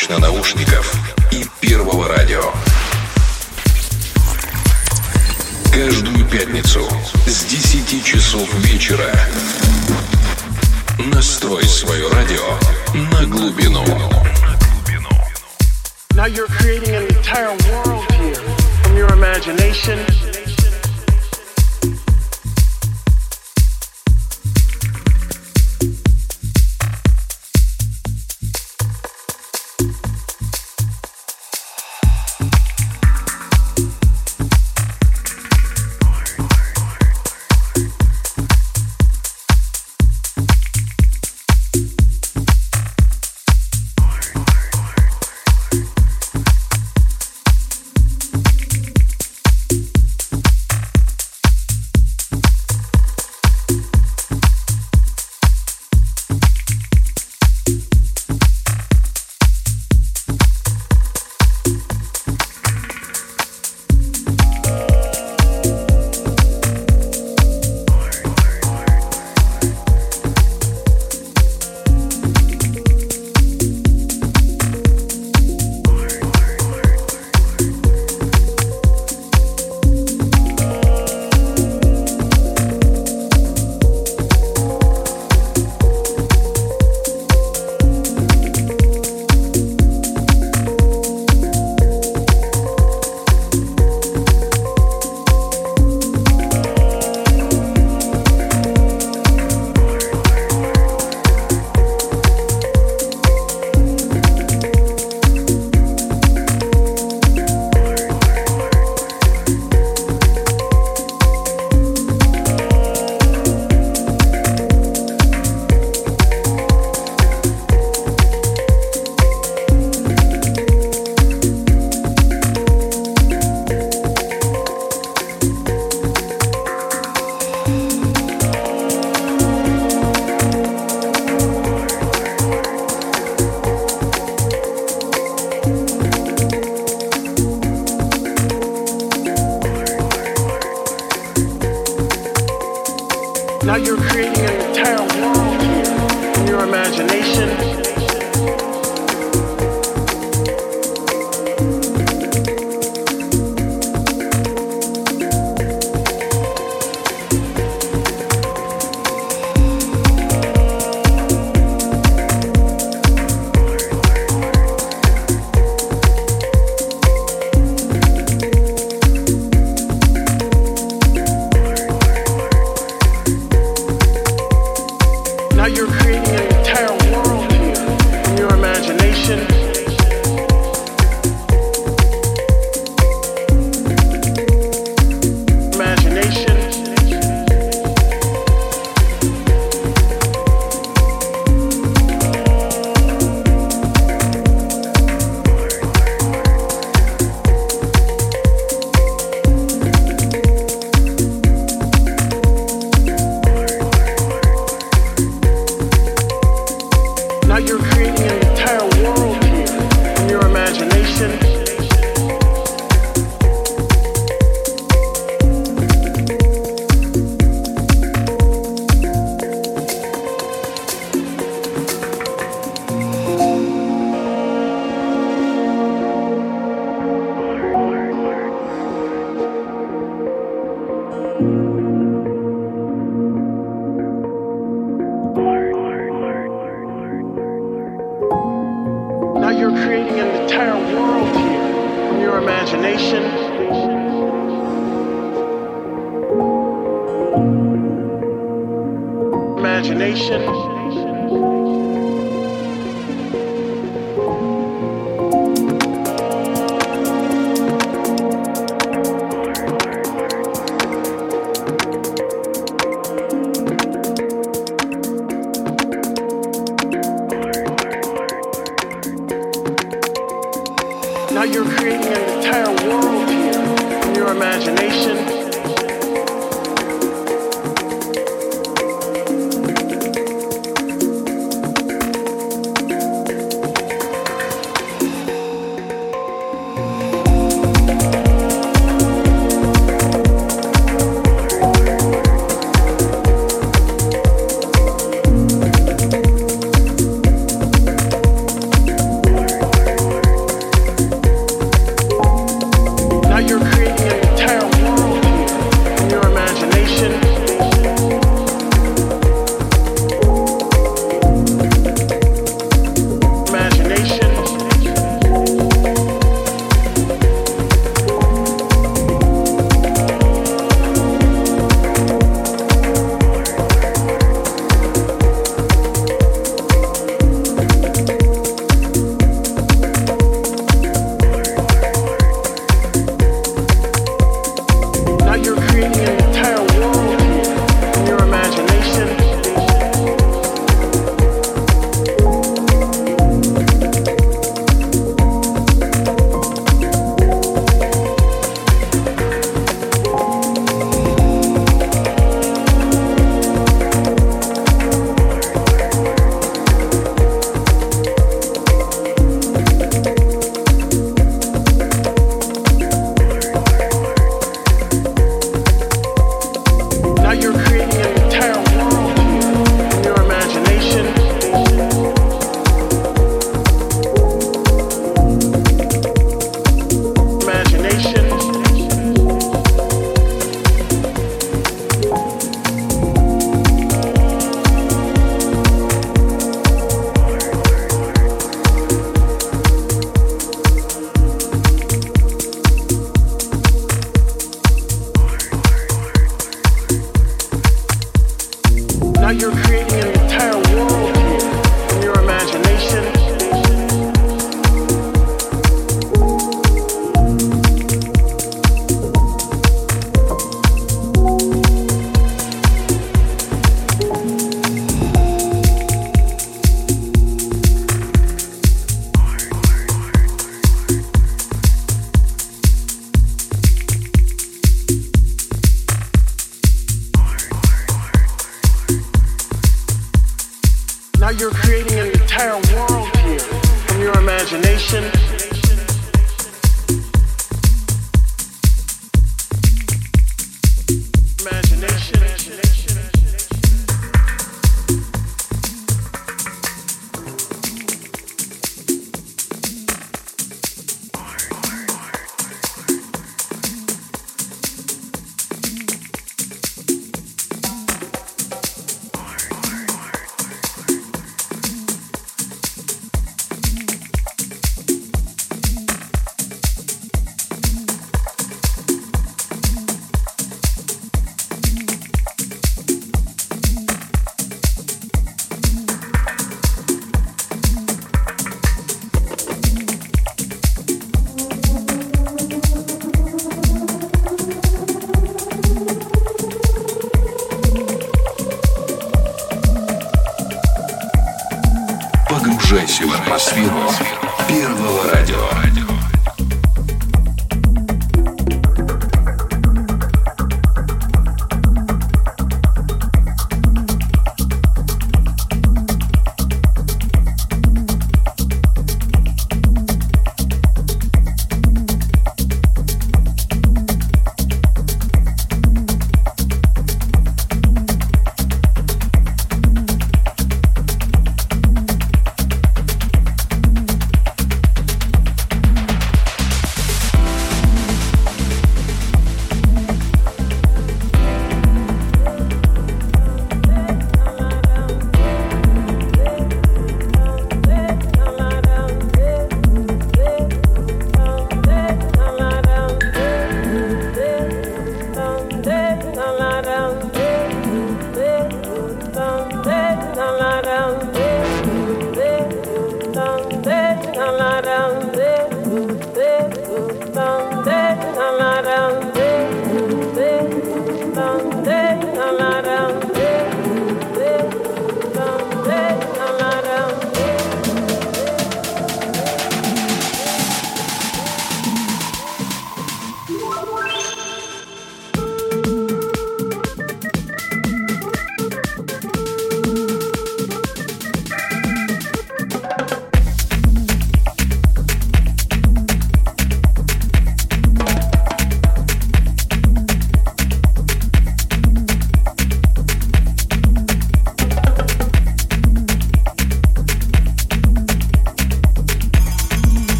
точно наушника.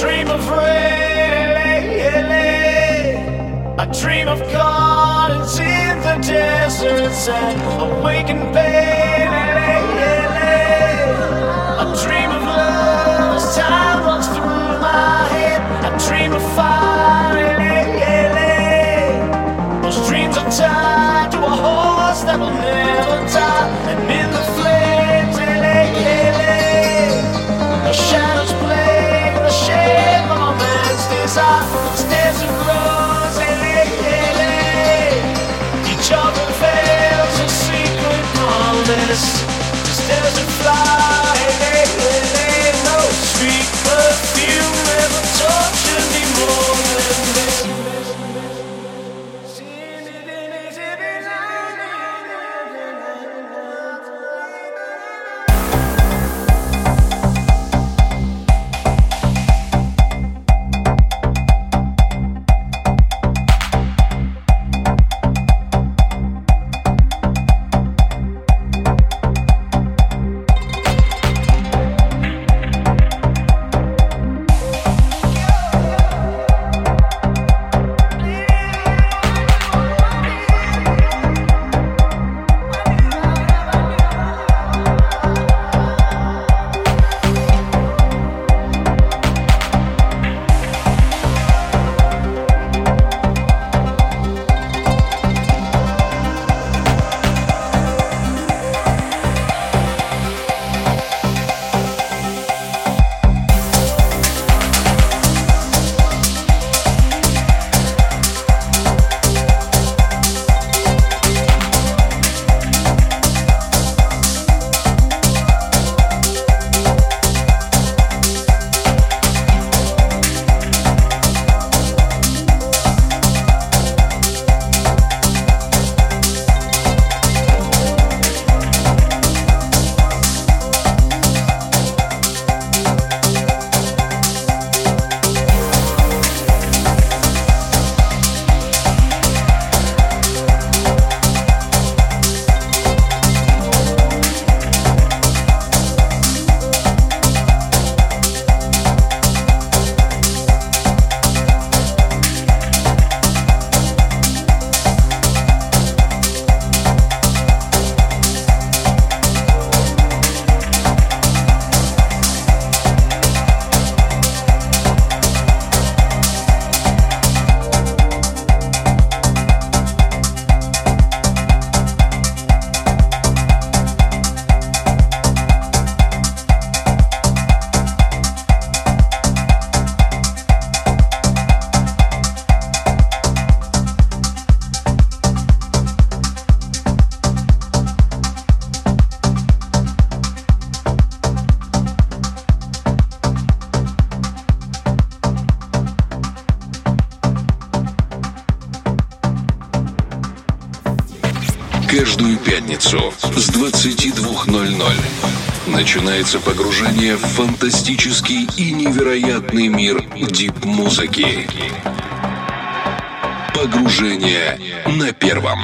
dream of rain. I dream of gardens in the deserts and awakened pain. I dream of love as time runs through my head. I dream of fire. Those dreams are tied to a horse that will never die. часов с 22.00 начинается погружение в фантастический и невероятный мир дип-музыки. Погружение на первом.